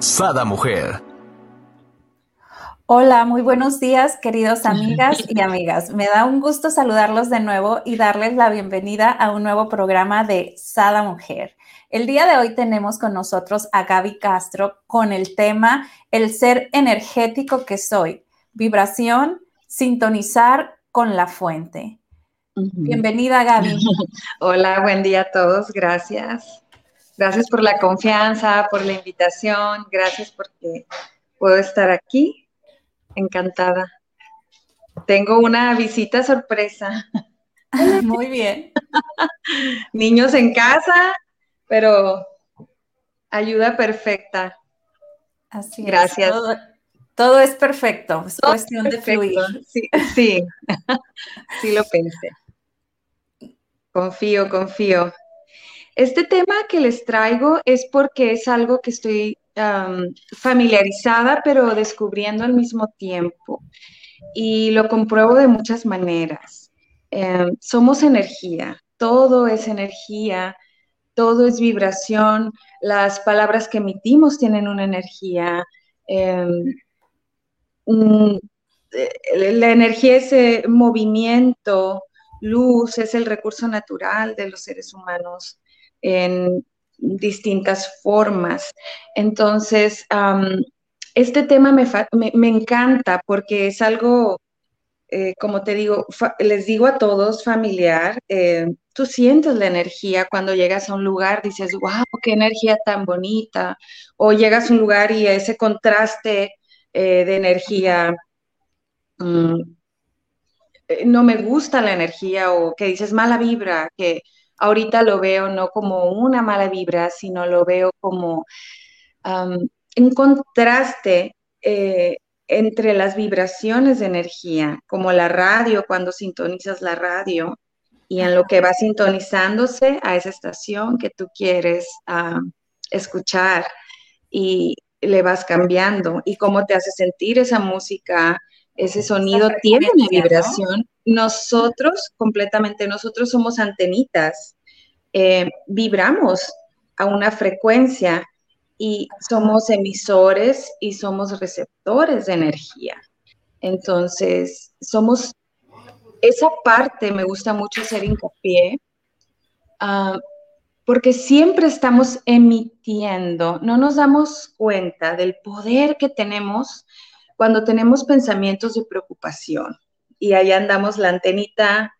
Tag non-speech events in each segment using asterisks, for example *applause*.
Sada Mujer. Hola, muy buenos días, queridos *laughs* amigas y amigas. Me da un gusto saludarlos de nuevo y darles la bienvenida a un nuevo programa de Sada Mujer. El día de hoy tenemos con nosotros a Gaby Castro con el tema El ser energético que soy, vibración, sintonizar con la fuente. Bienvenida, Gaby. *laughs* Hola, buen día a todos, gracias. Gracias por la confianza, por la invitación, gracias porque puedo estar aquí. Encantada. Tengo una visita sorpresa. *laughs* Muy bien. *laughs* Niños en casa, pero ayuda perfecta. Así Gracias. Todo, es perfecto, es cuestión de fluir. Sí, sí, *laughs* sí lo pensé. Confío, confío. Este tema que les traigo es porque es algo que estoy familiarizada, pero descubriendo al mismo tiempo. Y lo compruebo de muchas maneras. Em, somos energía, todo es energía, todo es vibración, las palabras que emitimos tienen una energía. Em, eh, la energía es eh, movimiento, luz, es el recurso natural de los seres humanos en distintas formas. Entonces, este tema me, encanta porque es algo, eh, como te digo, les digo a todos, familiar, eh, tú sientes la energía cuando llegas a un lugar, dices, wow, qué energía tan bonita, o llegas a un lugar y ese contraste eh, de energía, mm, no me gusta la energía, o que dices mala vibra, que ahorita lo veo no como una mala vibra, sino lo veo como un contraste eh, entre las vibraciones de energía, como la radio, cuando sintonizas la radio y en lo que va sintonizándose a esa estación que tú quieres escuchar y le vas cambiando y cómo te hace sentir esa música, ese sonido tiene una vibración. Nosotros, completamente, nosotros somos antenitas, eh, vibramos a una frecuencia y somos emisores y somos receptores de energía. Entonces, somos, esa parte me gusta mucho hacer hincapié, uh, porque siempre estamos emitiendo, no nos damos cuenta del poder que tenemos cuando tenemos pensamientos de preocupación y ahí andamos la antenita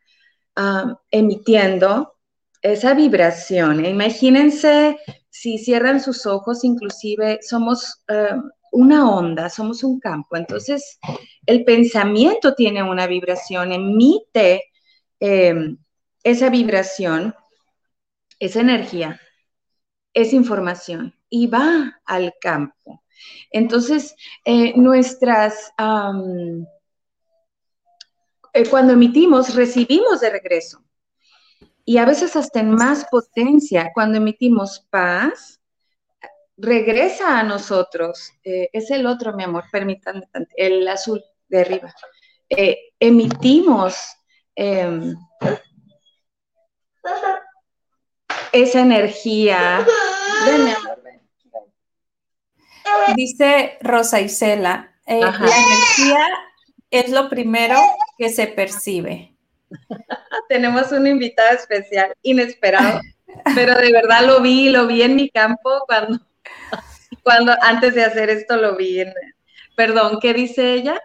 uh, emitiendo esa vibración. Imagínense si cierran sus ojos, inclusive somos eh, una onda, somos un campo. Entonces, el pensamiento tiene una vibración, emite em, esa vibración, esa energía, esa información y va al campo. Entonces, eh, nuestras, eh, cuando emitimos, recibimos de regreso. Y a veces hasta en más potencia, cuando emitimos paz, regresa a nosotros. Eh, es el otro, mi amor, permítanme, el azul de arriba. emitimos em, esa energía. Dice Rosa Isela, eh, la energía es lo primero que se percibe. *laughs* Tenemos un invitado especial, inesperado, pero de verdad lo vi, lo vi en mi campo cuando, *laughs* cuando antes de hacer esto lo vi. perdón, ¿qué dice ella?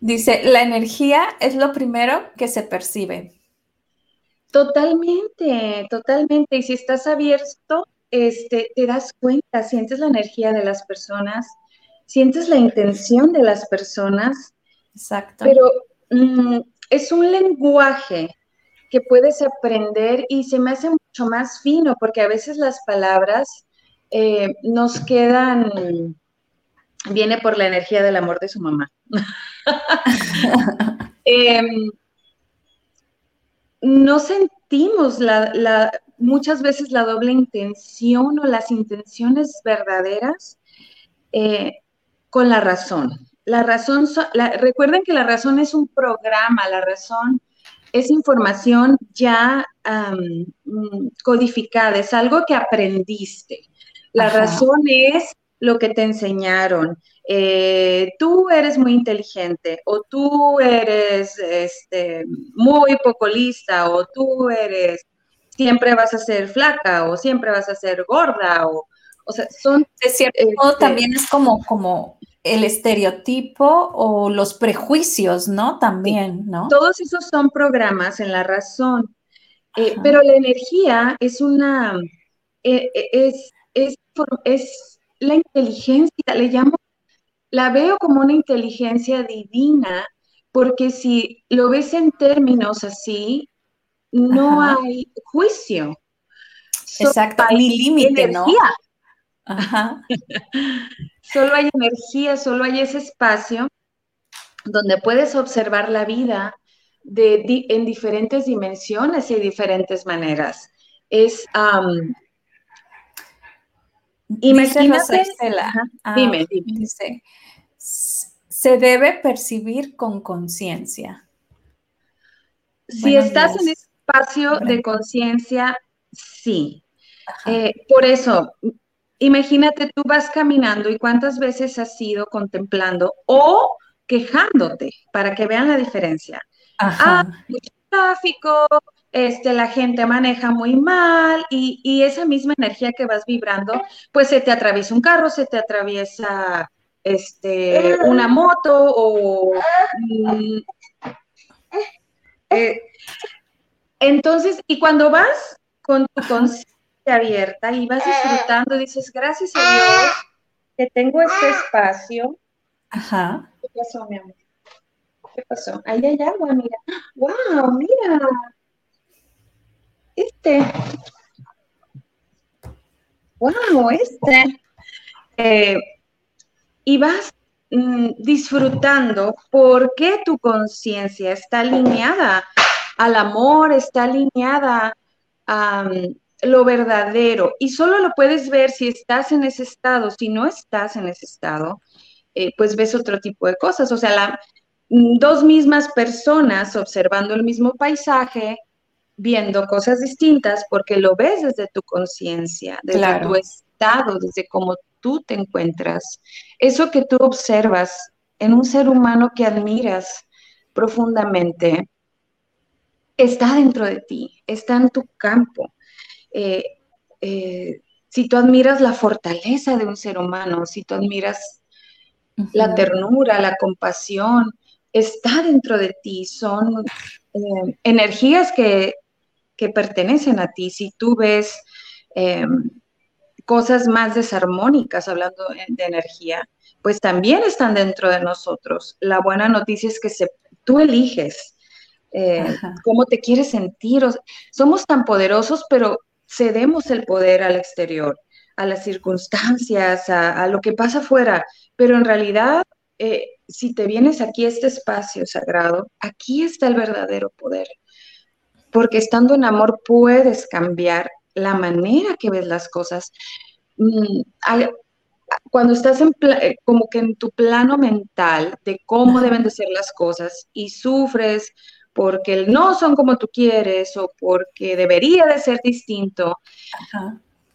Dice, la energía es lo primero que se percibe. Totalmente, totalmente. Y si estás abierto, este, te das cuenta, sientes la energía de las personas, sientes la intención de las personas. Exacto. Pero mm, es un lenguaje que puedes aprender y se me hace mucho más fino porque a veces las palabras eh, nos quedan viene por la energía del amor de su mamá. *laughs* Em, no sentimos la, muchas veces la doble intención o las intenciones verdaderas eh, con la razón. La razón, recuerden que la razón es un programa, la razón es información ya mm, codificada, es algo que aprendiste. La razón es lo que te enseñaron. Eh, tú eres muy inteligente o tú eres este, muy poco lista o tú eres, siempre vas a ser flaca o siempre vas a ser gorda o, o sea, son... De cierto modo, este también es como, como el estereotipo o los prejuicios, ¿no? También, ¿no? Todos esos son programas en la razón, eh, pero la energía es una, eh, eh, es, es, es, la inteligencia, le llamo, la veo como una inteligencia divina, porque si lo ves en términos así, no hay juicio. Exacto, hay límite, ¿no? Ajá. *laughs* solo hay energía, solo hay ese espacio donde puedes observar la vida de, en diferentes dimensiones y diferentes maneras. Es, imagínate, ah, dime, Dice, se debe percibir con conciencia. Si estás en espacio de conciencia, sí. Eh, por eso, Imagínate, tú vas caminando y cuántas veces has ido contemplando o quejándote para que vean la diferencia. Ajá. Ah, mucho tráfico, este, la gente maneja muy mal y, esa misma energía que vas vibrando, pues se te atraviesa un carro, se te atraviesa este, una moto o... Mm, eh, entonces, y cuando vas con tu conciencia, abierta y vas disfrutando, dices, gracias a Dios que tengo este espacio. Ajá. ¿Qué pasó, mi amor? ¿Qué pasó? Ahí hay agua, mira. ¡Wow! Mira. Este. ¡Wow! Este. Eh, y vas mm, disfrutando porque tu conciencia está alineada al amor, está alineada a lo verdadero y solo lo puedes ver si estás en ese estado. Si no estás en ese estado, eh, pues ves otro tipo de cosas. O sea, la, dos mismas personas observando el mismo paisaje, viendo cosas distintas, porque lo ves desde tu conciencia, desde tu estado, desde cómo tú te encuentras. Eso que tú observas en un ser humano que admiras profundamente, está dentro de ti, está en tu campo. Eh, eh, si tú admiras la fortaleza de un ser humano, si tú admiras la ternura, la compasión, está dentro de ti, son eh, energías que, pertenecen a ti. Si tú ves cosas más desarmónicas, hablando de energía, pues también están dentro de nosotros. La buena noticia es que se, tú eliges cómo te quieres sentir. somos tan poderosos, pero cedemos el poder al exterior, a las circunstancias, a, lo que pasa afuera, pero en realidad, eh, si te vienes aquí este espacio sagrado, aquí está el verdadero poder, porque estando en amor puedes cambiar la manera que ves las cosas. Mm, cuando estás en eh, como que en tu plano mental de cómo deben de ser las cosas y sufres porque no son como tú quieres o porque debería de ser distinto.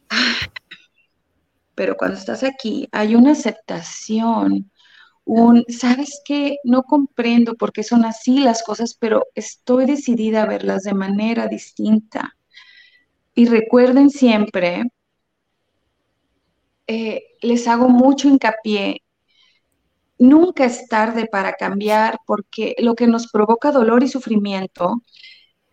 *sighs* Pero cuando estás aquí hay una aceptación, un, sabes que no comprendo por qué son así las cosas, pero estoy decidida a verlas de manera distinta. Y recuerden siempre, eh, les hago mucho hincapié Nunca es tarde para cambiar porque lo que nos provoca dolor y sufrimiento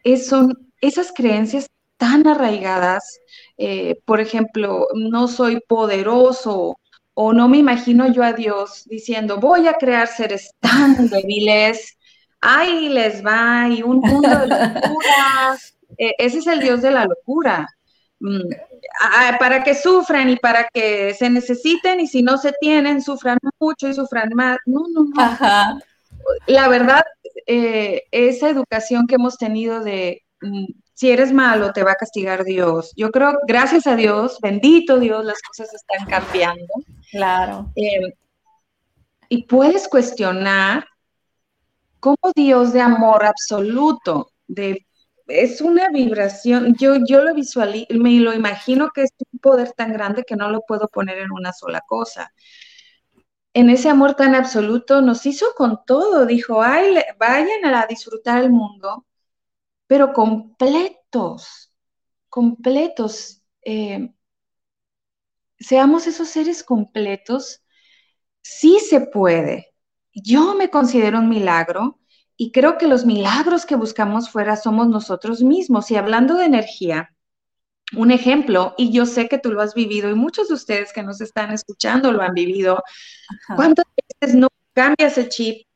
es, son esas creencias tan arraigadas, eh, por ejemplo, no soy poderoso o no me imagino yo a Dios diciendo, voy a crear seres tan *laughs* débiles, ahí les va, y un mundo de locura. *laughs* Eh, ese es el Dios de la locura. Mm, para que sufran y para que se necesiten y si no se tienen, sufran mucho y sufran más. No, no, no. La verdad, eh, esa educación que hemos tenido de mm, si eres malo, te va a castigar Dios. Yo creo, gracias a Dios, bendito Dios, las cosas están cambiando. Claro. Eh, y puedes cuestionar cómo Dios de amor absoluto, de es una vibración, yo, yo lo visualizo, me lo imagino que es un poder tan grande que no lo puedo poner en una sola cosa. En ese amor tan absoluto nos hizo con todo, dijo, Ay, vayan a disfrutar el mundo, pero completos, completos. Eh, seamos esos seres completos, sí se puede. Yo me considero un milagro y creo que los milagros que buscamos fuera somos nosotros mismos. Y hablando de energía, un ejemplo, y yo sé que tú lo has vivido y muchos de ustedes que nos están escuchando lo han vivido. ¿Cuántas veces no cambias el chip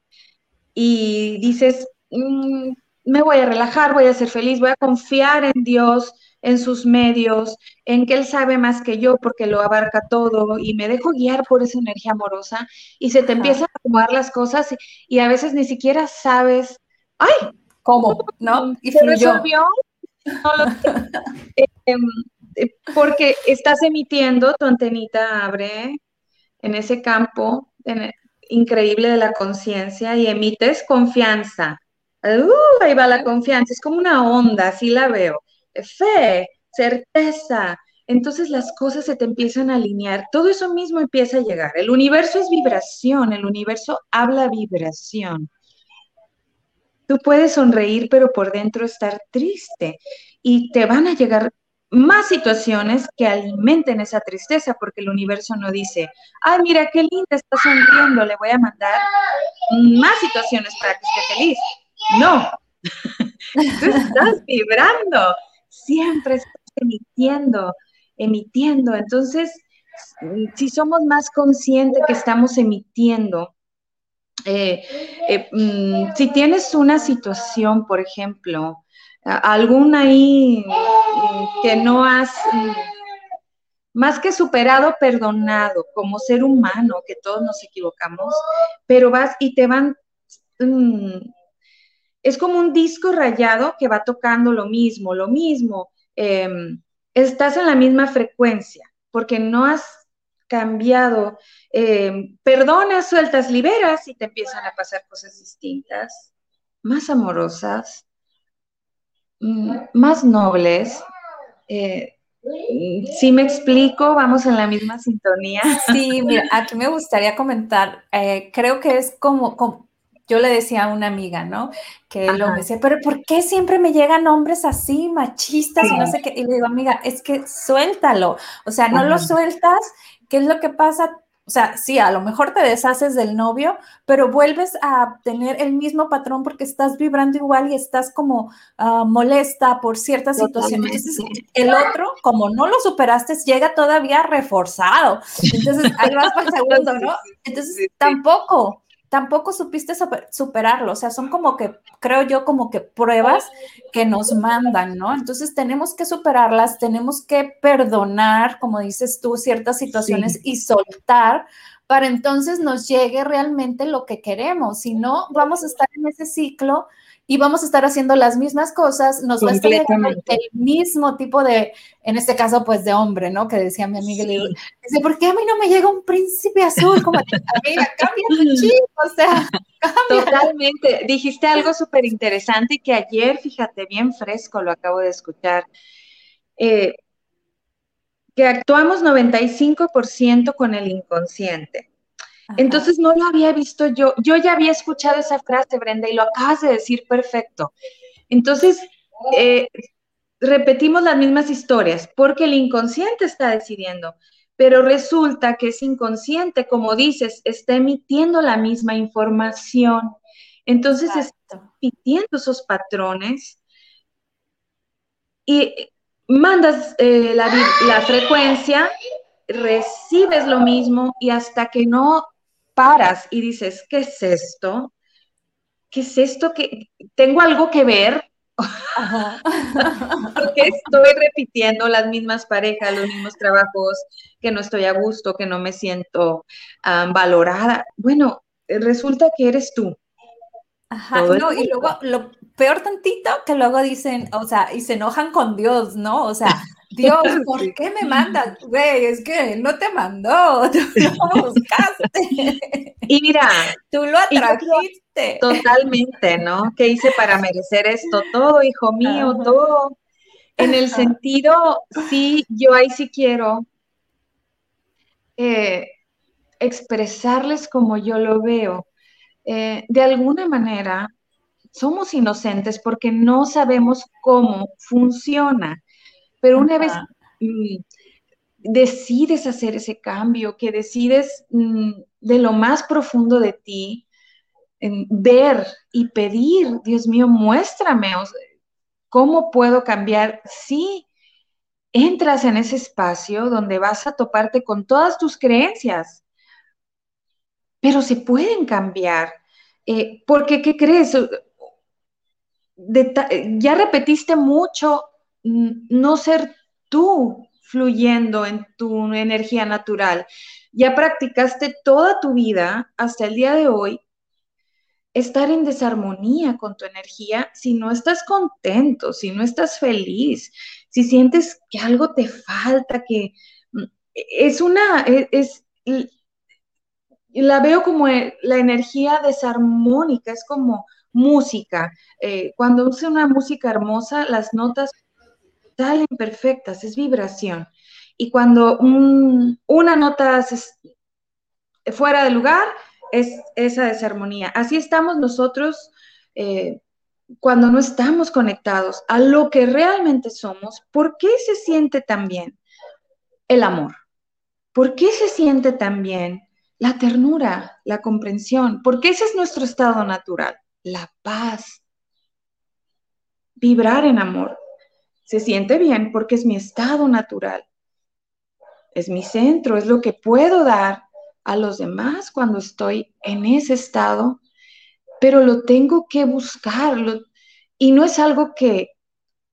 y dices, mm, me voy a relajar, voy a ser feliz, voy a confiar en Dios, en sus medios, en que Él sabe más que yo porque lo abarca todo y me dejo guiar por esa energía amorosa y se te empiezan a acomodar las cosas y, a veces ni siquiera sabes, ¡ay! ¿Cómo? ¿No? Y ¿Se resolvió? No lo *laughs* em, eh, porque estás emitiendo, tu antenita abre en ese campo increíble de la conciencia y emites confianza. Uh, ahí va la confianza, es como una onda, así la veo fe, certeza. Entonces las cosas se te empiezan a alinear, todo eso mismo empieza a llegar. El universo es vibración, el universo habla vibración. Tú puedes sonreír, pero por dentro estar triste y te van a llegar más situaciones que alimenten esa tristeza, porque el universo no dice, ay, mira qué linda está sonriendo, le voy a mandar más situaciones para que esté feliz. No, *laughs* tú estás vibrando siempre estás emitiendo, emitiendo. Entonces, si somos más conscientes que estamos emitiendo, eh, eh, mm, si tienes una situación, por ejemplo, alguna ahí mm, que no has mm, más que superado, perdonado como ser humano, que todos nos equivocamos, pero vas y te van es como un disco rayado que va tocando lo mismo, lo mismo. Em, estás en la misma frecuencia porque no has cambiado. Eh, perdonas, sueltas, liberas y te empiezan a pasar cosas distintas, más amorosas, mm, más nobles. Eh, si me explico, vamos en la misma sintonía. Sí, mira, aquí me gustaría comentar, eh, creo que es como, como, yo le decía a una amiga, ¿no? Que lo me decía, pero ¿por qué siempre me llegan hombres así, machistas y no sé qué? Y le digo, amiga, es que suéltalo. O sea, no lo sueltas. ¿Qué es lo que pasa? O sea, sí, a lo mejor te deshaces del novio, pero vuelves a tener el mismo patrón porque estás vibrando igual y estás como ah, molesta por ciertas situaciones. Entonces, el otro, como no lo superaste, llega todavía reforzado. Entonces, ahí vas para *laughs* el segundo, ¿no? Entonces, tampoco tampoco supiste superarlo. O sea, son como que, creo yo, como que pruebas que nos mandan, ¿no? Entonces tenemos que superarlas, tenemos que perdonar, como dices tú, ciertas situaciones y soltar para entonces nos llegue realmente lo que queremos. Si no, vamos a estar en ese ciclo y vamos a estar haciendo las mismas cosas, nos va a estar el mismo tipo de, en este caso, pues de hombre, ¿no? Que decía mi amiga, dice, ¿por qué a mí no me llega un príncipe azul? Como, amiga, cambia tu chip, o sea, cambia. Totalmente, dijiste algo súper interesante que ayer, fíjate, bien fresco, lo acabo de escuchar, eh, que actuamos 95% con el inconsciente. Entonces no lo había visto yo. Yo ya había escuchado esa frase, Brenda, y lo acabas de decir perfecto. Entonces, eh, repetimos las mismas historias porque el inconsciente está decidiendo, pero resulta que ese inconsciente, como dices, está emitiendo la misma información. Entonces está emitiendo esos patrones y mandas eh, la, la frecuencia recibes lo mismo y hasta que no paras y dices, ¿qué es esto? ¿Qué es esto? que ¿Tengo algo que ver? *laughs* Porque estoy repitiendo las mismas parejas, los mismos trabajos, que no estoy a gusto, que no me siento valorada. Bueno, resulta que eres tú. Ajá, no, y luego lo peor tantito que luego dicen, o sea, y se enojan con Dios, ¿no? O sea, Dios, *laughs* ¿por qué me mandas? Güey, es que no te mandó, *laughs* tú lo buscaste. Y mira, tú lo atrajiste. Totalmente, ¿no? ¿Qué hice para merecer esto? Todo, hijo mío, todo. En el sentido, sí, yo ahí sí quiero eh, expresarles como yo lo veo. Eh, de alguna manera, somos inocentes porque no sabemos cómo funciona. Pero una vez mm, decides hacer ese cambio, que decides mm, de lo más profundo de ti, ver y pedir, Dios mío, muéstrame cómo puedo cambiar. Sí, entras en ese espacio donde vas a toparte con todas tus creencias, pero se pueden cambiar. Eh, porque, ¿qué crees? ya repetiste mucho no ser tú fluyendo en tu energía natural. Ya practicaste toda tu vida hasta el día de hoy estar en desarmonía con tu energía si no estás contento, si no estás feliz, si sientes que algo te falta, que mm, es una, e, es, la veo como e, la energía desarmónica, es como música. Eh, cuando usa una música hermosa, las notas salen perfectas, es vibración. Y cuando una nota es fuera de lugar, es esa desarmonía. Así estamos nosotros eh, cuando no estamos conectados a lo que realmente somos. ¿Por qué se siente tan bien el amor? ¿Por qué se siente tan bien la ternura, la comprensión? Porque ese es nuestro estado natural, la paz. Vibrar en amor se siente bien porque es mi estado natural, es mi centro, es lo que puedo dar a los demás cuando estoy en ese estado, pero lo tengo que buscar y no es algo que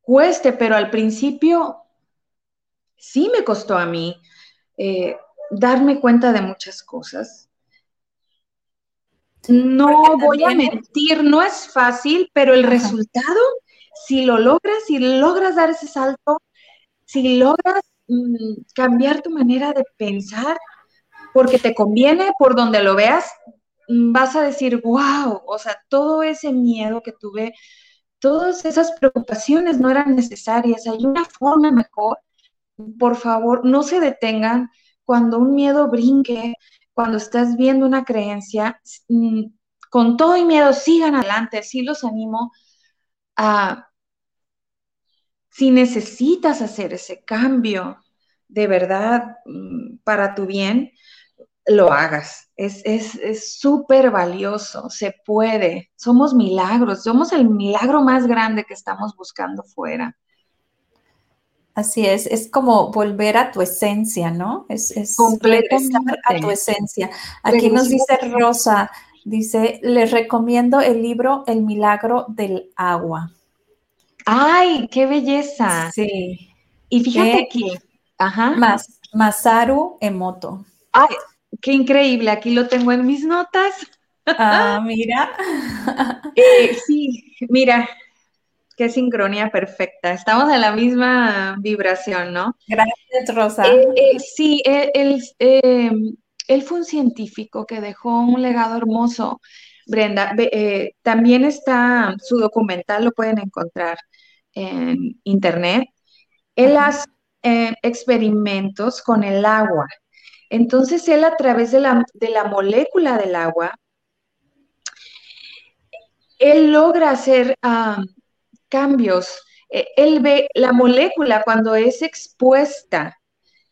cueste, pero al principio sí me costó a mí eh, darme cuenta de muchas cosas. No voy a mentir, no es fácil, pero el resultado si lo logras, si logras dar ese salto, si logras mm, cambiar tu manera de pensar, porque te conviene por donde lo veas, mm, vas a decir, wow, o sea, todo ese miedo que tuve, todas esas preocupaciones no eran necesarias, hay una forma mejor. Por favor, no se detengan. Cuando un miedo brinque, cuando estás viendo una creencia, mm, con todo y miedo, sigan adelante, sí los animo si necesitas hacer ese cambio de verdad mm, para tu bien, lo hagas. Es súper valioso, se puede. Somos milagros, somos el milagro más grande que estamos buscando fuera. Así es, es como volver a tu esencia, ¿no? Es, es a tu esencia. Aquí nos dice Rosa, dice, les recomiendo el libro El milagro del agua. ¡Ay, qué belleza! Sí. Y fíjate que, ajá. Masaru Emoto. ¡Ay, qué increíble! Aquí lo tengo en mis notas. Ah, *laughs* mira. Eh, sí, mira, qué sincronía perfecta. Estamos en la misma vibración, ¿no? Gracias, Rosa. Eh, eh, sí, él, él, fue un científico que dejó un legado hermoso. Brenda, también está su documental, lo pueden encontrar en internet, él hace eh, experimentos con el agua. Entonces, él a través de la, molécula del agua, él logra hacer cambios. E, él ve la molécula cuando es expuesta,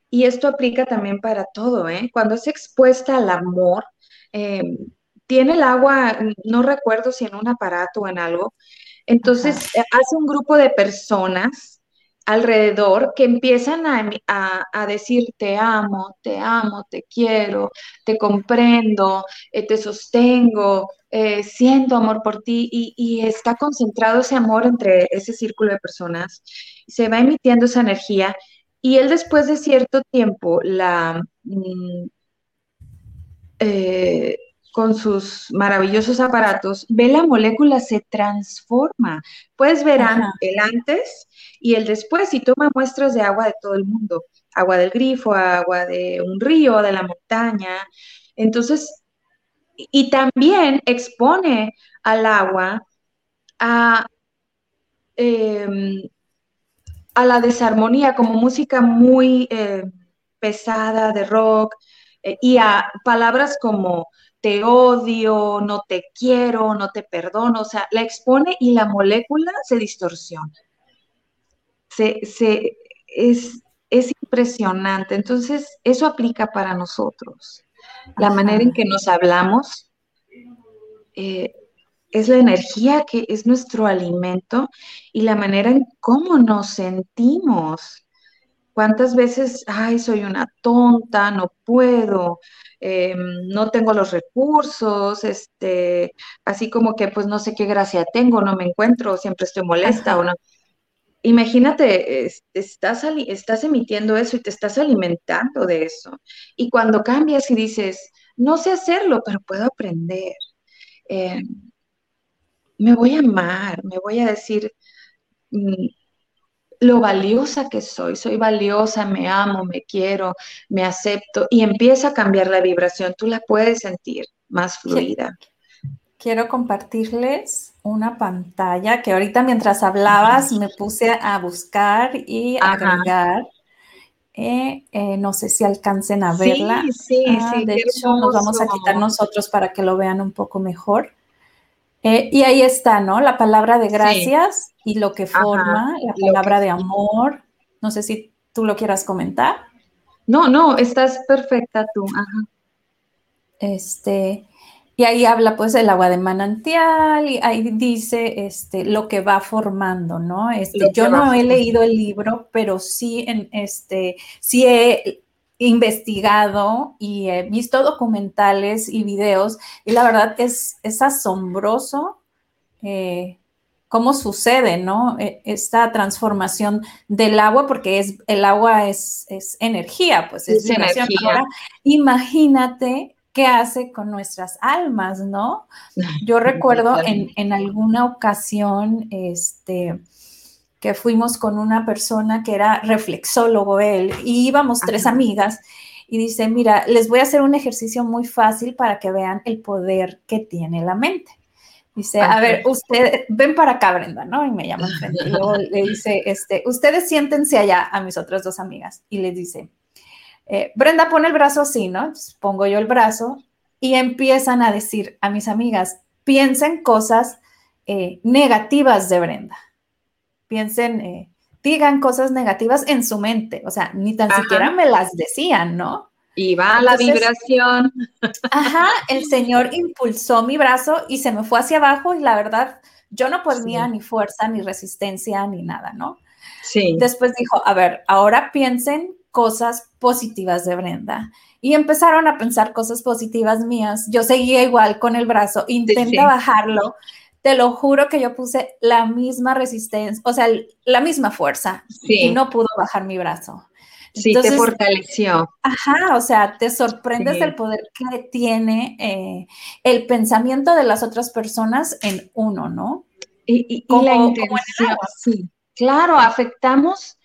y esto aplica también para todo, ¿eh? cuando es expuesta al amor, em, tiene el agua, no recuerdo si en un aparato o en algo, entonces, eh, hace un grupo de personas alrededor que empiezan a, decir te amo, te amo, te quiero, te comprendo, eh, te sostengo, eh, siento amor por ti y, está concentrado ese amor entre ese círculo de personas, se va emitiendo esa energía y él después de cierto tiempo la... Mm, eh, con sus maravillosos aparatos, ve la molécula se transforma. Puedes ver el antes y el después y toma muestras de agua de todo el mundo, agua del grifo, agua de un río, de la montaña. Entonces, y también expone al agua a, em, a la desarmonía como música muy eh, pesada de rock eh, y a palabras como te odio, no te quiero, no te perdono, o sea, la expone y la molécula se distorsiona. Se, es, impresionante. Entonces, eso aplica para nosotros. La manera en que nos hablamos eh, es la energía que es nuestro alimento y la manera en cómo nos sentimos. ¿Cuántas veces, ay, soy una tonta, no puedo, eh, no tengo los recursos, este, así como que pues no sé qué gracia tengo, no me encuentro, siempre estoy molesta o no. Imagínate, estás, estás emitiendo eso y te estás alimentando de eso. Y cuando cambias y dices, no sé hacerlo, pero puedo aprender. Eh, me voy a amar, me voy a decir, mm, lo valiosa que soy, soy valiosa, me amo, me quiero, me acepto y empieza a cambiar la vibración, tú la puedes sentir más fluida. Quiero compartirles una pantalla que ahorita mientras hablabas me puse a buscar y a agregar. Eh, eh, no sé si alcancen a verla. Sí, sí, ah, sí. De hecho, nos vamos a quitar nosotros para que lo vean un poco mejor. Eh, y ahí está, ¿no? La palabra de gracias y lo que forma, la palabra de amor. No sé si tú lo quieras comentar. No, no, estás perfecta tú. Ajá. Este, y ahí habla pues el agua de manantial y ahí dice este, lo que va formando, ¿no? Este, yo no he leído el libro, pero sí, en, este, sí he investigado y he visto documentales y videos y la verdad es, es asombroso eh, cómo sucede, ¿no? E, esta transformación del agua, porque es, el agua es, energía, pues es, energía. imagínate qué hace con nuestras almas, ¿no? *laughs* Yo recuerdo en, en alguna ocasión, este, que fuimos con una persona que era reflexólogo él y íbamos tres amigas y dice, mira, les voy a hacer un ejercicio muy fácil para que vean el poder que tiene la mente. Dice, a ver, usted, ven para acá, Brenda, ¿no? Y me llama *laughs* frente. Y luego le dice, este, ustedes siéntense allá a mis otras dos amigas. Y les dice, eh, Brenda pone el brazo así, ¿no? pongo yo el brazo y empiezan a decir a mis amigas, piensen cosas eh, negativas de Brenda piensen, eh, digan cosas negativas en su mente, o sea, ni tan siquiera me las decían, ¿no? Y va la vibración. Ajá, el Señor impulsó mi brazo y se me fue hacia abajo y la verdad, yo no ponía ni fuerza, ni resistencia, ni nada, ¿no? Sí. Después dijo, a ver, ahora piensen cosas positivas de Brenda. Y empezaron a pensar cosas positivas mías. Yo seguía igual con el brazo, intenta bajarlo, te lo juro que yo puse la misma resistencia, o sea, la misma fuerza y no pudo bajar mi brazo. Sí, te fortaleció. Ajá, o sea, te sorprendes del poder que tiene eh, el pensamiento de las otras personas en uno, ¿no? Y, la intención, sí. Claro, afectamos,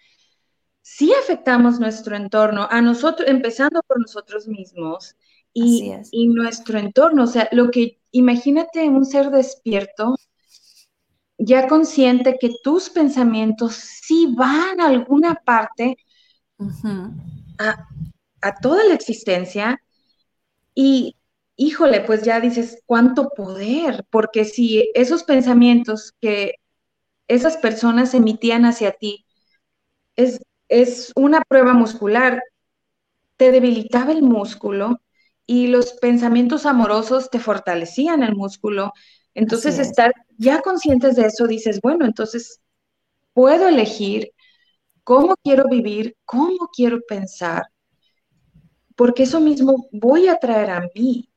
sí afectamos nuestro entorno, a nosotros, empezando por nosotros mismos y, y nuestro entorno, o sea, lo que imagínate un ser despierto, ya consciente que tus pensamientos sí van a alguna parte a, toda la existencia y híjole, pues ya dices, cuánto poder, porque si esos pensamientos que esas personas emitían hacia ti es, es una prueba muscular, te debilitaba el músculo, y los pensamientos amorosos te fortalecían el músculo. Entonces, estar ya conscientes de eso, dices, bueno, entonces puedo elegir cómo quiero vivir, cómo quiero pensar, porque eso mismo voy a traer a mí.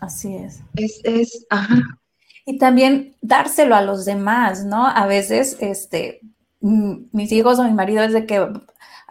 Así es. Es, es, ajá. Y también dárselo a los demás, ¿no? A veces, este, mis hijos o mi marido es de que,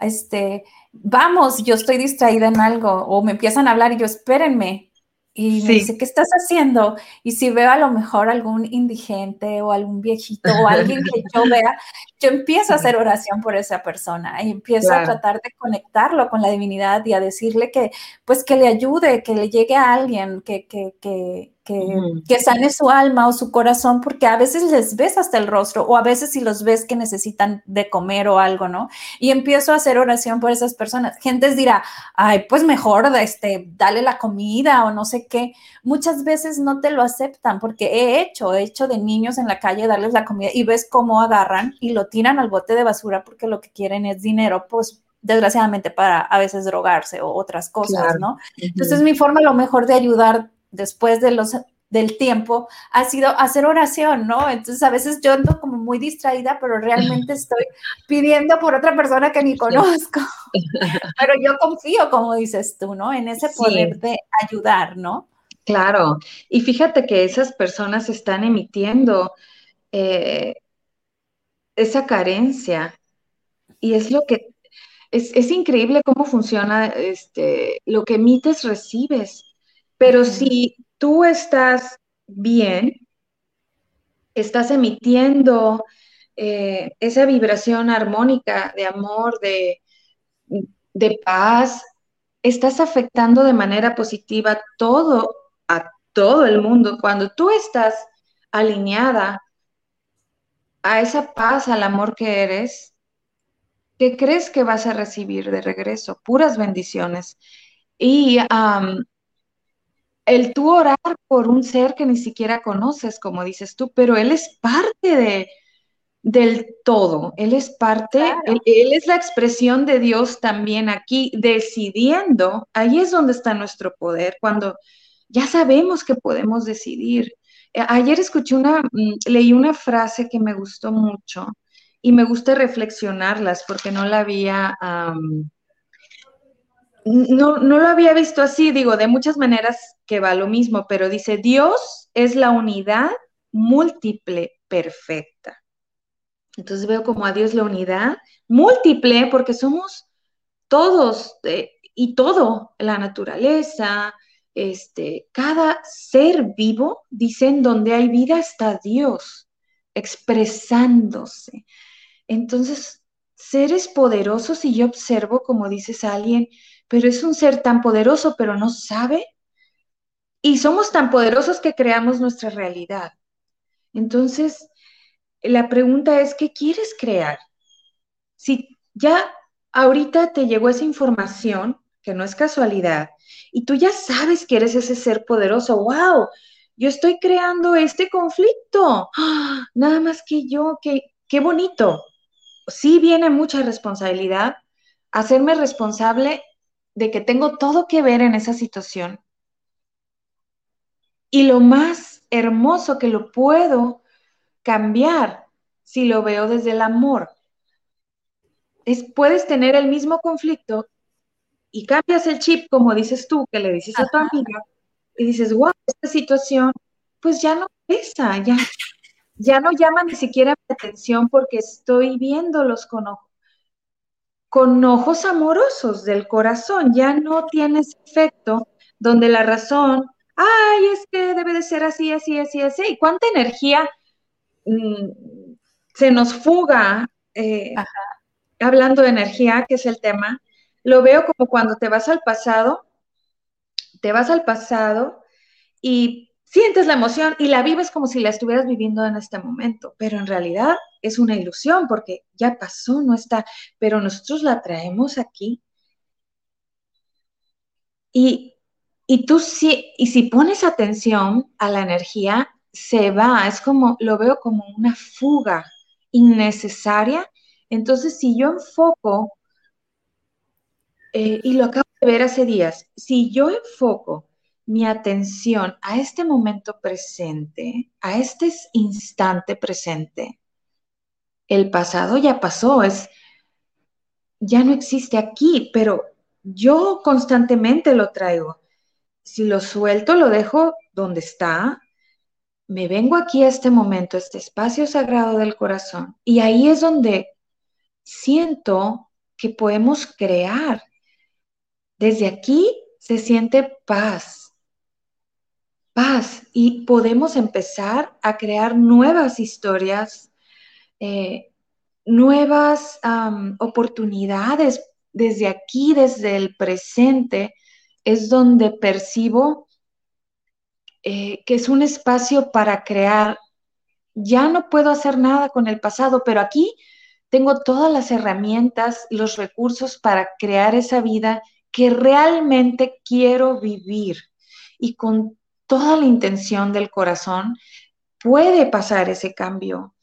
este, vamos, yo estoy distraída en algo, o me empiezan a hablar y yo, espérenme, y me dice, ¿qué estás haciendo? Y si veo a lo mejor algún indigente o algún viejito o alguien que yo *laughs* vea, yo empiezo a hacer oración por esa persona y empiezo a tratar de conectarlo con la divinidad y a decirle que, pues, que le ayude, que le llegue a alguien, que, que, que, que, sane su alma o su corazón, porque a veces les ves hasta el rostro o a veces si los ves que necesitan de comer o algo, ¿no? Y empiezo a hacer oración por esas personas. Gente dirá, ay, pues mejor este, dale la comida o no sé qué. Muchas veces no te lo aceptan porque he hecho, he hecho de niños en la calle darles la comida y ves cómo agarran y lo tiran al bote de basura porque lo que quieren es dinero, pues desgraciadamente para a veces drogarse o otras cosas, ¿no? Entonces mi forma lo mejor de ayudar después de los del tiempo ha sido hacer oración, ¿no? Entonces a veces yo ando como muy distraída, pero realmente *laughs* estoy pidiendo por otra persona que ni conozco. *laughs* Pero yo confío, como dices tú, ¿no? En ese poder de ayudar, ¿no? Claro. Y fíjate que esas personas están emitiendo eh, esa carencia. Y es lo que es, es, increíble cómo funciona este, lo que emites, recibes. Pero si tú estás bien, estás emitiendo eh, esa vibración armónica de amor, de, de paz, estás afectando de manera positiva todo, a todo el mundo. Cuando tú estás alineada a esa paz, al amor que eres, ¿qué crees que vas a recibir de regreso? Puras bendiciones. Y el tú orar por un ser que ni siquiera conoces, como dices tú, pero él es parte de, del todo, él es parte, él, es la expresión de Dios también aquí, decidiendo, ahí es donde está nuestro poder, cuando ya sabemos que podemos decidir. Eh, ayer escuché una, mm, leí una frase que me gustó mucho y me gusta reflexionarlas porque no la había no, no lo había visto así, digo, de muchas maneras que va lo mismo, pero dice, Dios es la unidad múltiple perfecta. Entonces veo como a Dios la unidad múltiple porque somos todos eh, y todo, la naturaleza, este, cada ser vivo, dicen, donde hay vida está Dios expresándose. Entonces, seres poderosos, y yo observo, como dices alguien, pero es un ser tan poderoso, pero no sabe. Y somos tan poderosos que creamos nuestra realidad. Entonces, la pregunta es, ¿qué quieres crear? Si ya ahorita te llegó esa información, que no es casualidad, y tú ya sabes que eres ese ser poderoso, wow, yo estoy creando este conflicto, ¡Ah! nada más que yo, qué, qué bonito. Sí viene mucha responsabilidad, hacerme responsable de que tengo todo que ver en esa situación. Y lo más hermoso que lo puedo cambiar si lo veo desde el amor. Es, puedes tener el mismo conflicto y cambias el chip, como dices tú, que le dices a tu amiga, y dices, wow, esta situación, pues ya no pesa, ya, ya no llama ni siquiera mi atención porque estoy viéndolos con ojos con ojos amorosos del corazón, ya no tienes efecto donde la razón, ay, es que debe de ser así, así, así, así, y cuánta energía mm, se nos fuga, eh, hablando de energía, que es el tema, lo veo como cuando te vas al pasado, te vas al pasado y sientes la emoción y la vives como si la estuvieras viviendo en este momento, pero en realidad es una ilusión porque ya pasó, no está, pero nosotros la traemos aquí. Y, y tú sí, y si pones atención a la energía, se va, es como, lo veo como una fuga innecesaria. Entonces, si yo enfoco, eh, y lo acabo de ver hace días, si yo enfoco mi atención a este momento presente, a este instante presente, el pasado ya pasó, es ya no existe aquí, pero yo constantemente lo traigo. Si lo suelto, lo dejo donde está, me vengo aquí a este momento, este espacio sagrado del corazón, y ahí es donde siento que podemos crear. Desde aquí se siente paz, paz, y podemos empezar a crear nuevas historias, eh, nuevas oportunidades desde aquí, desde el presente, es donde percibo eh, que es un espacio para crear. Ya no puedo hacer nada con el pasado, pero aquí tengo todas las herramientas, los recursos para crear esa vida que realmente quiero vivir. Y con toda la intención del corazón, puede pasar ese cambio.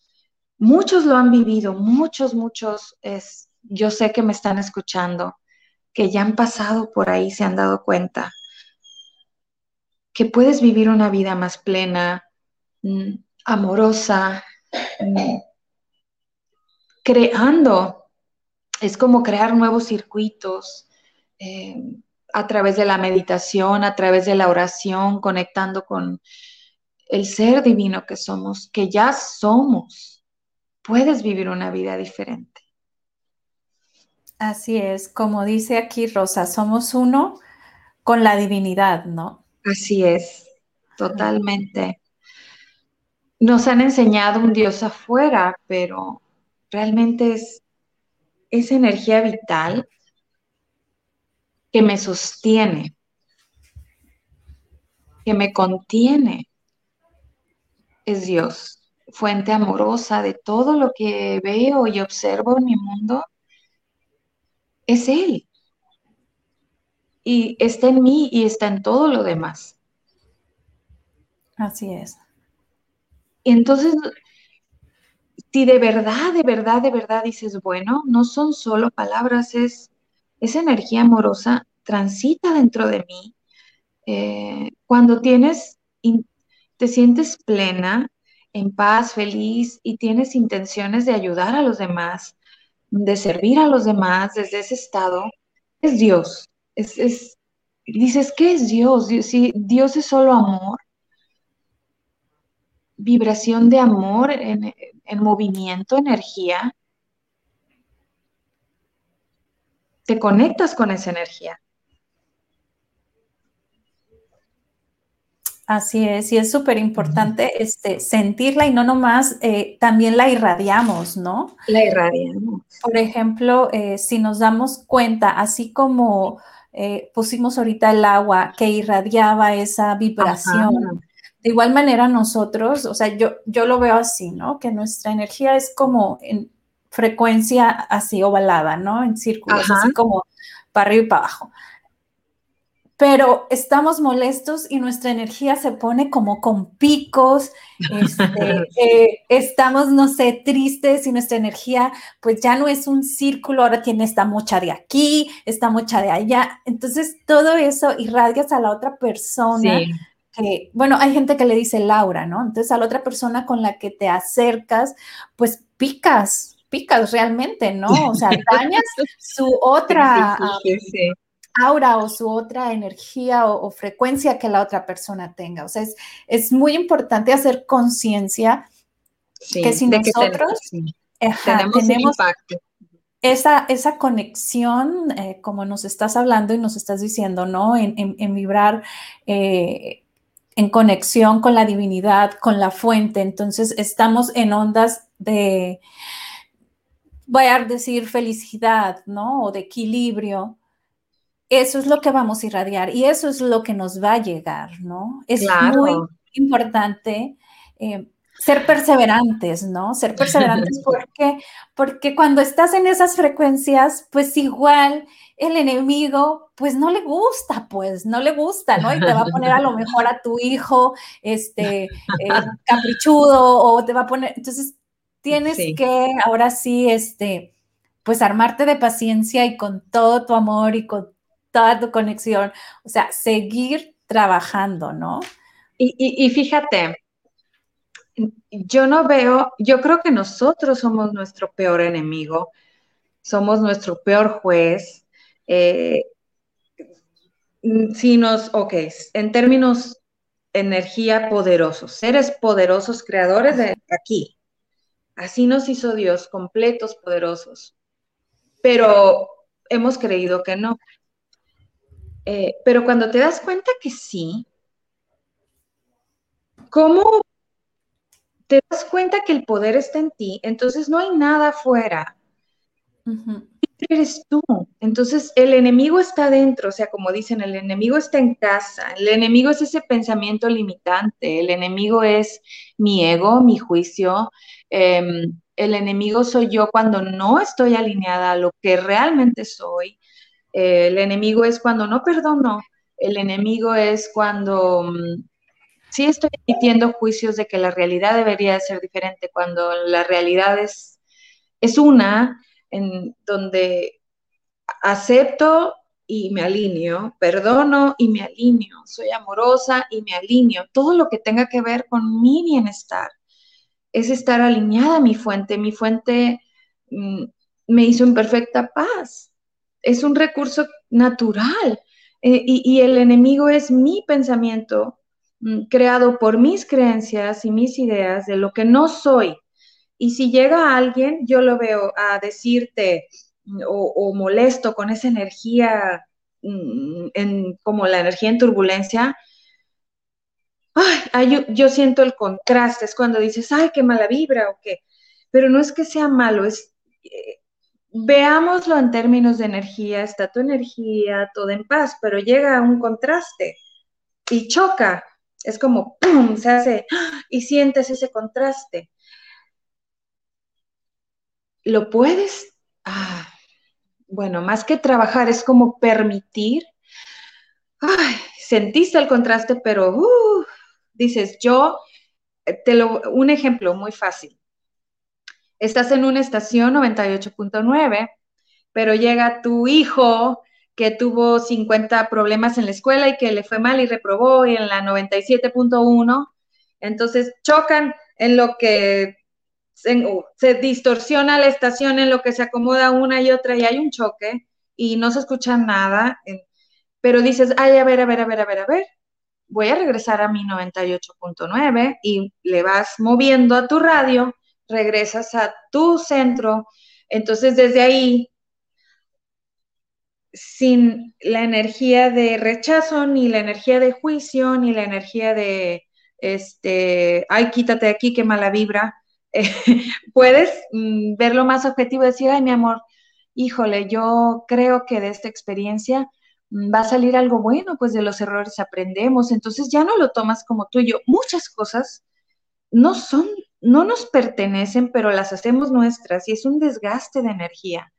Muchos lo han vivido, muchos, muchos, es, yo sé que me están escuchando, que ya han pasado por ahí, se han dado cuenta que puedes vivir una vida más plena, mm, amorosa, mm, creando. Es como crear nuevos circuitos eh, a través de la meditación, a través de la oración, conectando con el ser divino que somos, que ya somos. Puedes vivir una vida diferente. Así es, como dice aquí Rosa, somos uno con la divinidad, ¿no? Así es, totalmente. Nos han enseñado un Dios afuera, pero realmente es esa energía vital que me sostiene, que me contiene. Es Dios, fuente amorosa de todo lo que veo y observo en mi mundo. Es Él y está en mí y está en todo lo demás. Así es. entonces, si de verdad, de verdad, de verdad dices, bueno, no son solo palabras, es esa energía amorosa transita dentro de mí. Eh, cuando tienes, te sientes plena, en paz, feliz y tienes intenciones de ayudar a los demás, de servir a los demás desde ese estado, es Dios es, dices, ¿qué es Dios? Dios, si Dios es solo amor, vibración de amor en, movimiento, energía, te conectas con esa energía. Así es, y es súper importante este, sentirla y no nomás, eh, también la irradiamos, ¿no? La irradiamos. Por ejemplo, eh, si nos damos cuenta, así como eh, pusimos ahorita el agua que irradiaba esa vibración. De igual manera nosotros, o sea, yo, yo lo veo así, ¿no? Que nuestra energía es como en frecuencia así ovalada, ¿no? En círculos, así como para arriba y para abajo pero estamos molestos y nuestra energía se pone como con picos, este, *laughs* eh, estamos, no sé, tristes y nuestra energía pues ya no es un círculo, ahora tiene esta mocha de aquí, esta mocha de allá, entonces todo eso irradias a la otra persona. Que, bueno, hay gente que le dice Laura, ¿no? Entonces a la otra persona con la que te acercas, pues picas, picas realmente, ¿no? *laughs* O sea, dañas su otra, aura o su otra energía o, frecuencia que la otra persona tenga. O sea, es, muy importante hacer conciencia que si nosotros tenemos, Esa, esa conexión, eh, como nos estás hablando y nos estás diciendo, ¿no? En, vibrar eh, en conexión con la divinidad, con la fuente. Entonces, estamos en ondas de, voy a decir, felicidad, ¿no? O de equilibrio eso es lo que vamos a irradiar y eso es lo que nos va a llegar, ¿no? Es muy importante eh, ser perseverantes, ¿no? Ser *laughs* perseverantes porque, porque cuando estás en esas frecuencias, pues igual el enemigo, pues no le gusta, pues no le gusta, ¿no? Y te va a poner a lo mejor a tu hijo, este, eh, *laughs* caprichudo o te va a poner, entonces tienes que ahora sí, este, pues armarte de paciencia y con todo tu amor y con toda tu conexión, o sea, seguir trabajando, ¿no? Y, fíjate, yo no veo, yo creo que nosotros somos nuestro peor enemigo, somos nuestro peor juez. Eh, si nos, ok, en términos energía poderosos, seres poderosos, creadores de aquí. Así nos hizo Dios, completos, poderosos. Pero hemos creído que no. Eh, pero cuando te das cuenta que sí, ¿cómo te das cuenta que el poder está en ti? Entonces no hay nada afuera eres tú. Entonces, el enemigo está dentro, o sea, como dicen, el enemigo está en casa, el enemigo es ese pensamiento limitante, el enemigo es mi ego, mi juicio, em, el enemigo soy yo cuando no estoy alineada a lo que realmente soy, el enemigo es cuando no perdono, el enemigo es cuando mm, sí estoy emitiendo juicios de que la realidad debería ser diferente, cuando la realidad es, es una, donde acepto y me alineo, perdono y me alineo, soy amorosa y me alineo, todo lo que tenga que ver con mi bienestar es estar alineada a mi fuente, mi fuente mm, me hizo en perfecta paz, es un recurso natural. Eh, y, el enemigo es mi pensamiento mm, creado por mis creencias y mis ideas de lo que no soy, y si llega alguien, yo lo veo a decirte mm, o, molesto con esa energía, mm, como la energía en turbulencia, ay, yo, siento el contraste, es cuando dices, ay, qué mala vibra o qué, pero no es que sea malo, es, eh, veámoslo en términos de energía, está tu energía, todo en paz, pero llega un contraste y choca, es como, se hace, y sientes ese contraste lo puedes, ah, bueno, más que trabajar, es como permitir. Sentiste el contraste, pero uh, dices, yo, eh, te lo, un ejemplo muy fácil. Estás en una estación 98.9, pero llega tu hijo que tuvo 50 problemas en la escuela y que le fue mal y reprobó y en la 97.1, entonces chocan en lo que se, distorsiona la estación en lo que se acomoda una y otra y hay un choque y no se escucha nada, pero dices, ay, a ver, a ver, a ver, a ver, a ver, voy a regresar a mi 98.9 y le vas moviendo a tu radio, regresas a tu centro, entonces desde ahí, sin la energía de rechazo, ni la energía de juicio, ni la energía de, este, ay, quítate de aquí, qué mala vibra, *laughs* puedes mm, verlo más objetivo y decir, ay, mi amor, híjole, yo creo que de esta experiencia mm, va a salir algo bueno, pues de los errores aprendemos, entonces ya no lo tomas como tuyo. Muchas cosas no son, no nos pertenecen, pero las hacemos nuestras y es un desgaste de energía.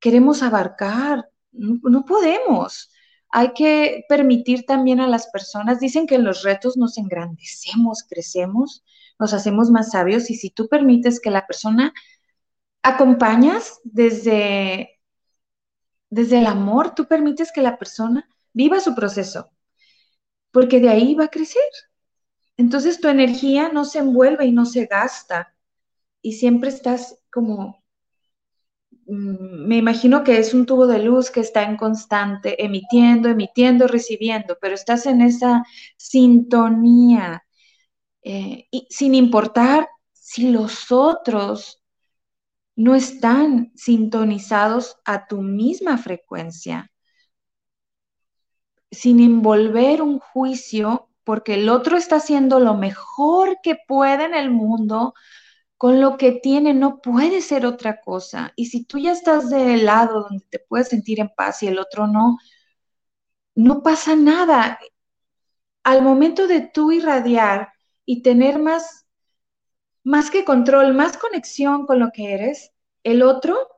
Queremos abarcar, no podemos. Hay que permitir también a las personas, dicen que en los retos nos engrandecemos, crecemos, nos hacemos más sabios y si tú permites que la persona acompañas desde, desde el amor, tú permites que la persona viva su proceso, porque de ahí va a crecer. Entonces tu energía no se envuelve y no se gasta y siempre estás como, mm, me imagino que es un tubo de luz que está en constante, emitiendo, emitiendo, recibiendo, pero estás en esa sintonía eh, y sin importar si los otros no están sintonizados a tu misma frecuencia, sin envolver un juicio, porque el otro está haciendo lo mejor que puede en el mundo, con lo que tiene, no puede ser otra cosa. Y si tú ya estás del lado donde te puedes sentir en paz y el otro no, no pasa nada. Al momento de tú irradiar y tener más, más que control, más conexión con lo que eres, el otro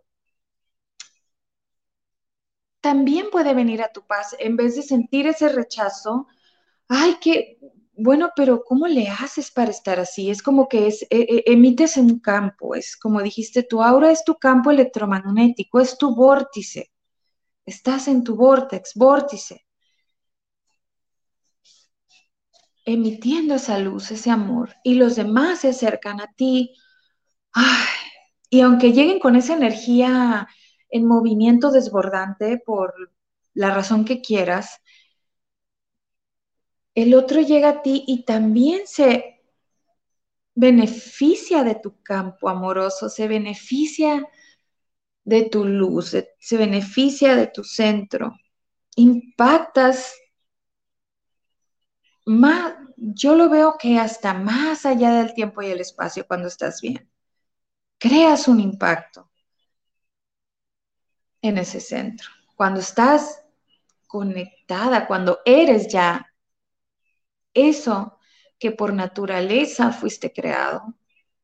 también puede venir a tu paz en vez de sentir ese rechazo. Ay, que bueno, pero ¿cómo le haces para estar así? Es como que es, e, e, emites un campo, es como dijiste, tu aura es tu campo electromagnético, es tu vórtice. Estás en tu vortex, vórtice. Emitiendo esa luz, ese amor, y los demás se acercan a ti. y aunque lleguen con esa energía en movimiento desbordante por la razón que quieras, el otro llega a ti y también se beneficia de tu campo amoroso, se beneficia de tu luz, se beneficia de tu centro. Impactas más, yo lo veo que hasta más allá del tiempo y el espacio cuando estás bien. Creas un impacto en ese centro. Cuando estás conectada, cuando eres ya eso que por naturaleza fuiste creado,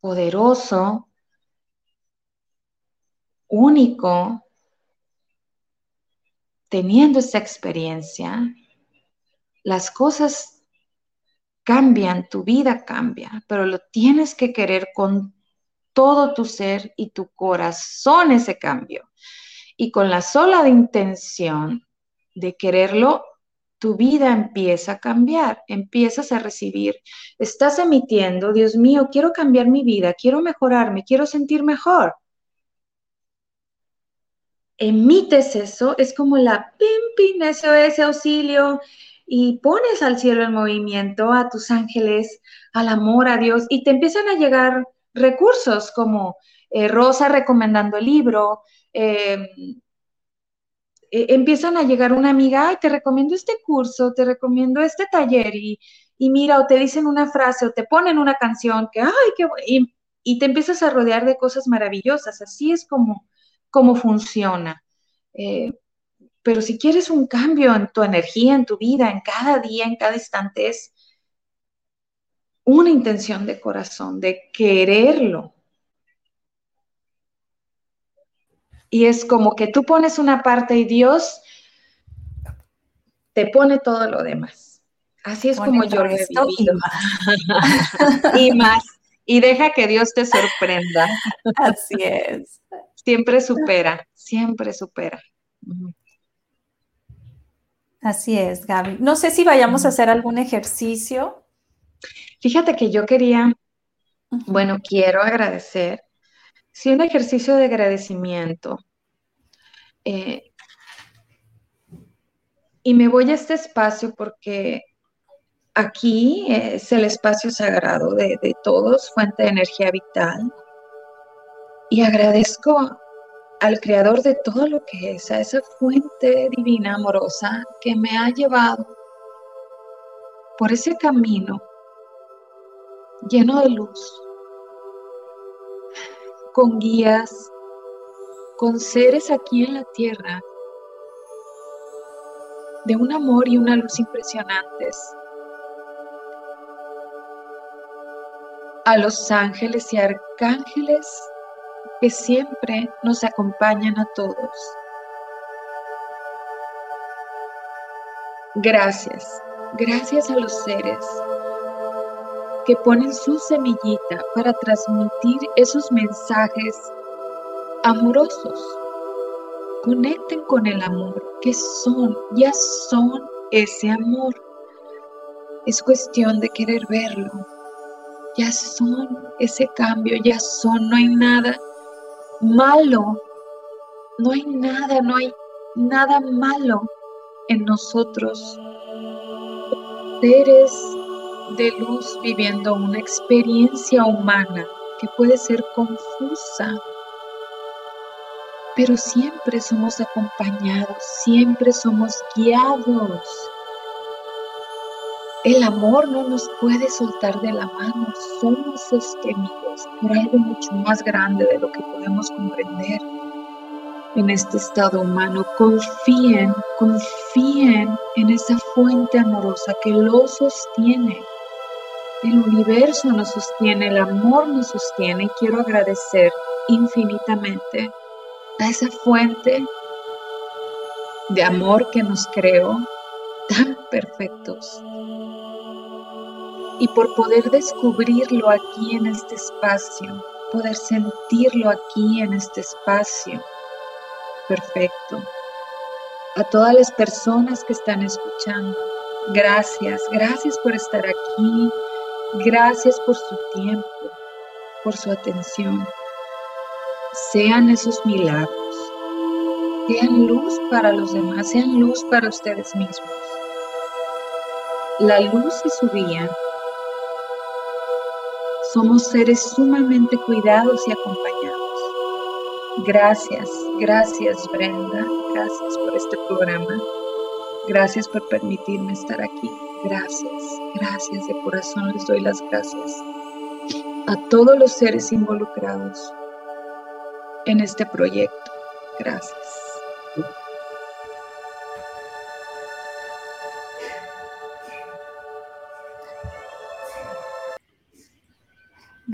poderoso, único, teniendo esa experiencia, las cosas cambian, tu vida cambia, pero lo tienes que querer con todo tu ser y tu corazón ese cambio. Y con la sola intención de quererlo, tu vida empieza a cambiar, empiezas a recibir, estás emitiendo, Dios mío, quiero cambiar mi vida, quiero mejorarme, quiero sentir mejor. Emites eso, es como la pim, pim, SOS, auxilio, y pones al cielo en movimiento, a tus ángeles, al amor, a Dios, y te empiezan a llegar recursos como eh, Rosa recomendando el libro, em, e, empiezan a llegar una amiga, ay, te recomiendo este curso, te recomiendo este taller, y, mira, o te dicen una frase, o te ponen una canción que, ay, qué y, y te empiezas a rodear de cosas maravillosas. Así es como, como funciona. Eh, pero si quieres un cambio en tu energía, en tu vida, en cada día, en cada instante, es una intención de corazón, de quererlo. Y es como que tú pones una parte y Dios te pone todo lo demás. Así es como yo lo he vivido. Y más. *laughs* y más. Y deja que Dios te sorprenda. Así es. Siempre supera, siempre supera. Así es, Gaby. No sé si vayamos a hacer algún ejercicio. Fíjate que yo quería, bueno, quiero agradecer. Sí, un ejercicio de agradecimiento. Eh, y me voy a este espacio porque aquí es el espacio sagrado de, de todos, fuente de energía vital. Y agradezco al creador de todo lo que es, a esa fuente divina amorosa que me ha llevado por ese camino lleno de luz, con guías, con seres aquí en la tierra, de un amor y una luz impresionantes. A los ángeles y arcángeles que siempre nos acompañan a todos. Gracias, gracias a los seres que ponen su semillita para transmitir esos mensajes amorosos. Conecten con el amor, que son, ya son ese amor. Es cuestión de querer verlo. Ya son ese cambio, ya son, no hay nada malo. No hay nada, no hay nada malo en nosotros. Seres de luz viviendo una experiencia humana que puede ser confusa, pero siempre somos acompañados, siempre somos guiados. El amor no nos puede soltar de la mano, somos sostenidos por algo mucho más grande de lo que podemos comprender. En este estado humano, confíen, confíen en esa fuente amorosa que lo sostiene. El universo nos sostiene, el amor nos sostiene y quiero agradecer infinitamente a esa fuente de amor que nos creó tan perfectos y por poder descubrirlo aquí en este espacio, poder sentirlo aquí en este espacio. Perfecto. A todas las personas que están escuchando, gracias, gracias por estar aquí, gracias por su tiempo, por su atención. Sean esos milagros, sean luz para los demás, sean luz para ustedes mismos. La luz y su guía. Somos seres sumamente cuidados y acompañados. Gracias, gracias Brenda, gracias por este programa. Gracias por permitirme estar aquí. Gracias, gracias de corazón les doy las gracias a todos los seres involucrados en este proyecto. Gracias.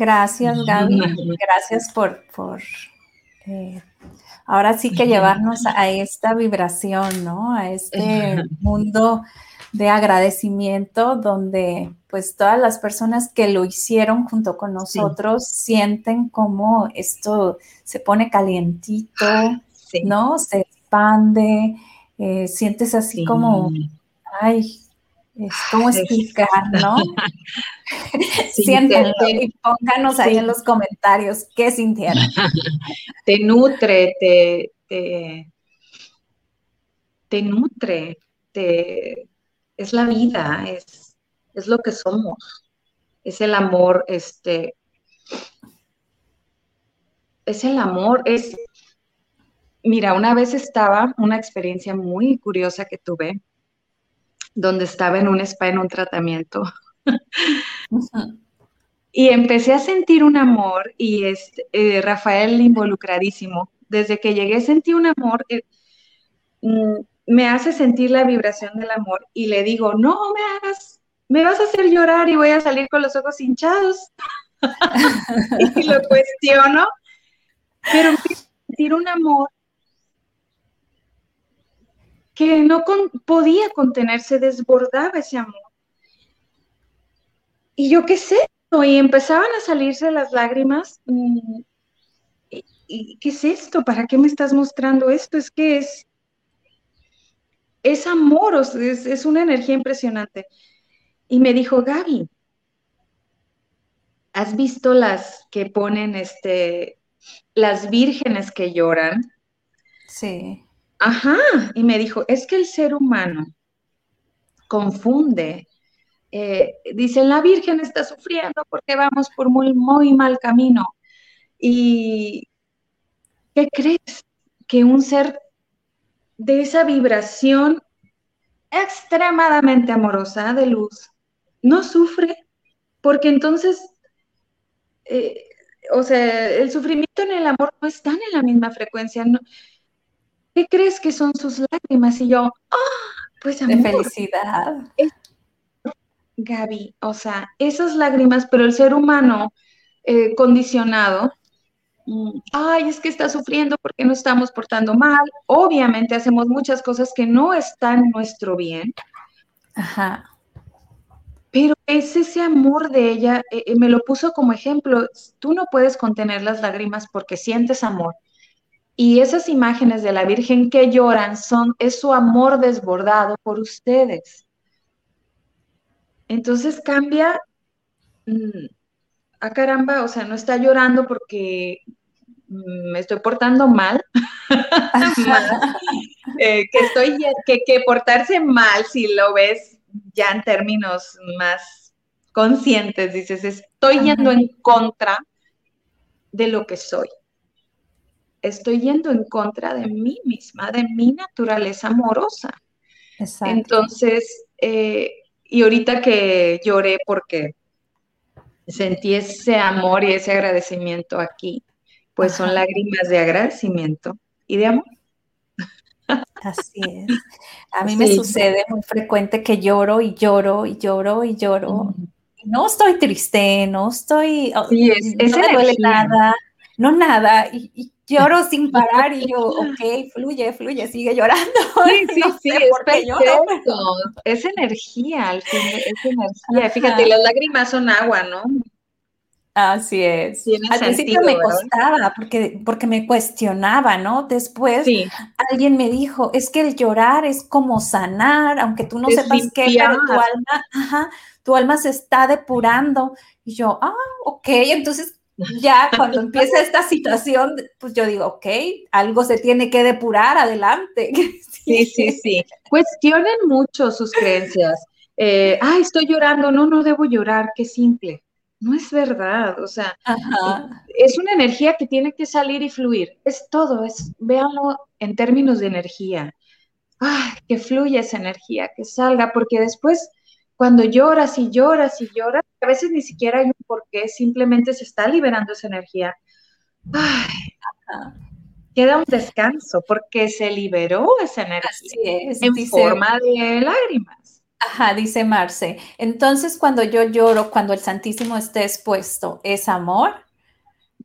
Gracias, *laughs* Gaby. Gracias por, por eh, ahora sí que llevarnos a esta vibración, ¿no? A este *laughs* mundo de agradecimiento donde pues todas las personas que lo hicieron junto con nosotros sienten como esto se pone calientito, ¿no? Se expande, eh, sientes así como, ay, ¿cómo explicar, no? *laughs* Siéntenlo y pónganos ahí en los comentarios qué sintieron. *laughs* te nutre, te, te, te nutre, te, es la vida, es, es lo que somos, es el amor, este, es el amor, es, mira, una vez estaba, una experiencia muy curiosa que tuve, donde estaba en un spa, en un tratamiento. *laughs* Y empecé a sentir un amor y este, eh, Rafael involucradísimo. Desde que llegué sentí un amor, eh, mm, me hace sentir la vibración del amor y le digo, no me hagas, me vas a hacer llorar y voy a salir con los ojos hinchados. *laughs* y lo cuestiono, pero empiezo a sentir un amor que no podía contenerse, desbordaba ese amor. Y yo qué sé, y empezaban a salirse las lágrimas. Mm, ¿Y, qué es esto? ¿Para qué me estás mostrando esto? Es que es, es amor, es, es una energía impresionante. Y me dijo, Gaby, ¿has visto las que ponen este, las vírgenes que lloran? Sí. Ajá, y me dijo, es que el ser humano confunde. Eh, dice, la Virgen está sufriendo porque vamos por muy, muy mal camino. ¿Y qué crees? Que un ser de esa vibración extremadamente amorosa de luz no sufre, porque entonces, eh, o sea, el sufrimiento en el amor no están en la misma frecuencia. ¿Qué crees que son sus lágrimas? Y yo, ¡ah! pues amor. De felicidad. Gaby, o sea, esas lágrimas, pero el ser humano eh, condicionado, mm, ay, es que está sufriendo porque no estamos portando mal. Obviamente hacemos muchas cosas que no están en nuestro bien. Ajá. Pero es ese amor de ella, eh, eh, me lo puso como ejemplo. Tú no puedes contener las lágrimas porque sientes amor y esas imágenes de la Virgen que lloran son, es su amor desbordado por ustedes. Entonces cambia, mm, a ah, caramba, o sea, no está llorando porque mm, me estoy portando mal, *laughs* eh, que estoy, que, que portarse mal, si lo ves ya en términos más conscientes, dices, estoy yendo en contra de lo que soy estoy yendo en contra de mí misma, de mi naturaleza amorosa. Exacto. Entonces, eh, y ahorita que lloré porque sentí ese amor y ese agradecimiento aquí, pues son lágrimas de agradecimiento y de amor. Así es. A mí me sucede muy frecuente que lloro y lloro y lloro y lloro. No estoy triste, no estoy, sí, es, no me duele nada, no nada. y, lloro sin *laughs* parar y yo, ok, fluye, fluye, sigue llorando. *laughs* Sí, sí, sí, es perfecto. Es energía, al fin, es energía. Fíjate, las lágrimas son agua, ¿no? Así es. Al principio me costaba porque, porque me cuestionaba, ¿no? Después alguien me dijo, es que el llorar es como sanar, aunque tú no sepas qué, pero tu alma, ajá, tu alma se está depurando. Y yo, ah, ok, entonces ya cuando empieza esta situación, pues yo digo, ok, algo se tiene que depurar, adelante. *laughs* Sí, sí, sí. Cuestionen mucho sus creencias. Eh, ay, estoy llorando, no, no debo llorar, qué simple. No es verdad, o sea, es una energía que tiene que salir y fluir. Es todo, es, véanlo en términos de energía. Ay, que fluya esa energía, que salga, porque después cuando lloras y lloras y lloras, a veces ni siquiera hay un porqué, simplemente se está liberando esa energía. Ay, queda un descanso porque se liberó esa energía en forma de lágrimas. Ajá, dice Marce. Entonces, cuando yo lloro, cuando el Santísimo esté expuesto, ¿es amor?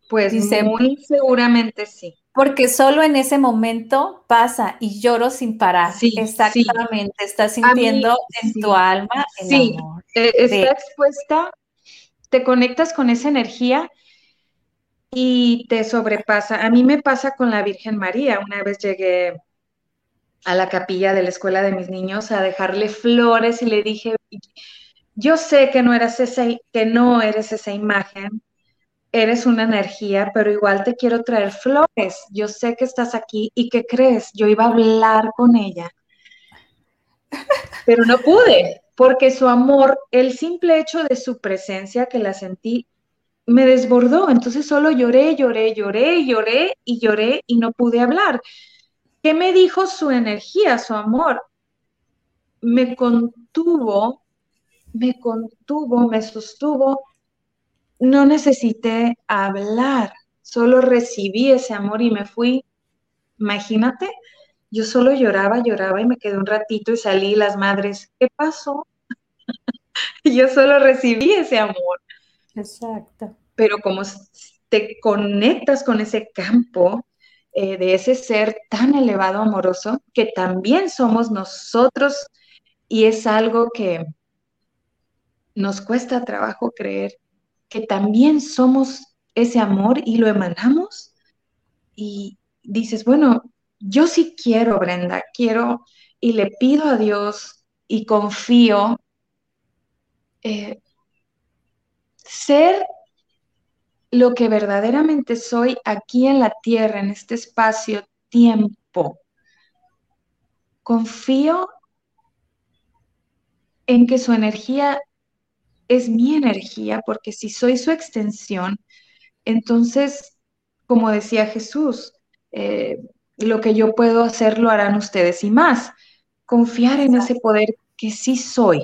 Pues dice, muy seguramente sí. Porque solo en ese momento pasa y lloro sin parar. Sí, Exactamente, estás sintiendo en tu alma el sí, amor. Eh, está expuesta, te conectas con esa energía y te sobrepasa. A mí me pasa con la Virgen María. Una vez llegué a la capilla de la escuela de mis niños a dejarle flores y le dije, yo sé que no eres esa, que no eres esa imagen, eres una energía, pero igual te quiero traer flores. Yo sé que estás aquí y que crees, yo iba a hablar con ella, pero no pude, porque su amor, el simple hecho de su presencia que la sentí, me desbordó. Entonces solo lloré, lloré, lloré, lloré y lloré y no pude hablar. ¿Qué me dijo su energía, su amor? Me contuvo, me contuvo, me sostuvo no necesité hablar, solo recibí ese amor y me fui. Imagínate, yo solo lloraba, lloraba y me quedé un ratito y salí las madres, ¿qué pasó? *laughs* yo solo recibí ese amor. Exacto. Pero como te conectas con ese campo eh, de ese ser tan elevado, amoroso, que también somos nosotros y es algo que nos cuesta trabajo creer que también somos ese amor y lo emanamos y dices, bueno, yo sí quiero, Brenda, quiero y le pido a Dios y confío eh, ser lo que verdaderamente soy aquí en la tierra, en este espacio-tiempo. Confío en que su energía es mi energía, porque si soy su extensión, entonces, como decía Jesús, eh, lo que yo puedo hacer lo harán ustedes y más. Confiar en ese poder que sí soy.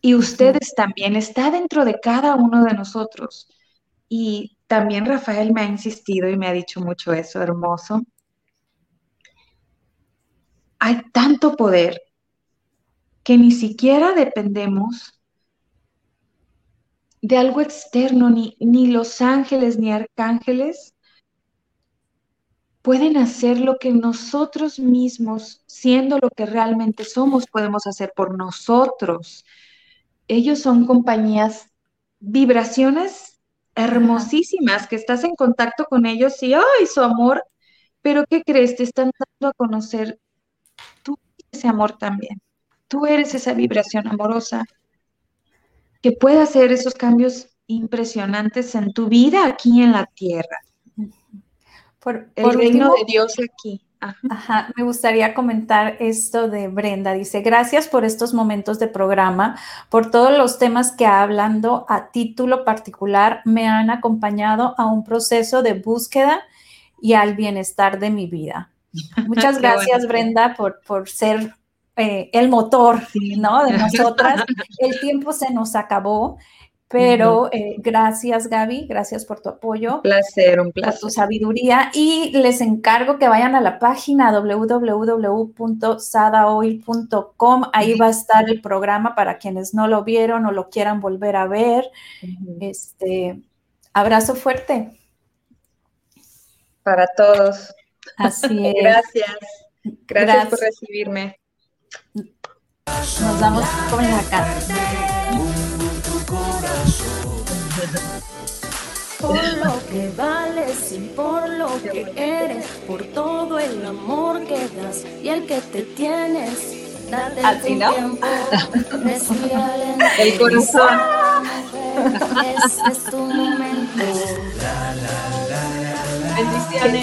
Y ustedes también, está dentro de cada uno de nosotros. Y también Rafael me ha insistido y me ha dicho mucho eso, hermoso. Hay tanto poder que ni siquiera dependemos de algo externo, ni, ni los ángeles ni arcángeles pueden hacer lo que nosotros mismos, siendo lo que realmente somos, podemos hacer por nosotros. Ellos son compañías, vibraciones hermosísimas, que estás en contacto con ellos y, ¡ay, su amor! Pero ¿qué crees? Te están dando a conocer tú ese amor también. Tú eres esa vibración amorosa que pueda hacer esos cambios impresionantes en tu vida aquí en la tierra. Por, el reino de Dios aquí. Ajá. me gustaría comentar esto de Brenda. Dice, gracias por estos momentos de programa, por todos los temas que hablando a título particular me han acompañado a un proceso de búsqueda y al bienestar de mi vida. *laughs* Muchas gracias, Brenda, por, por ser eh, el motor, ¿no? De nosotras. *laughs* El tiempo se nos acabó, pero eh, gracias Gaby, gracias por tu apoyo. Un placer, un placer. Por tu sabiduría y les encargo que vayan a la página www.sadaoil.com, ahí va a estar el programa para quienes no lo vieron o lo quieran volver a ver. Este, abrazo fuerte. Para todos. Así *laughs* es. Gracias. Gracias por recibirme. Nos vamos con la cara. Por lo que vales y por lo que eres, por todo el amor que das y el que te tienes. Date Así, ¿no? tiempo, el corazón. Este es tu momento. Bendiciones.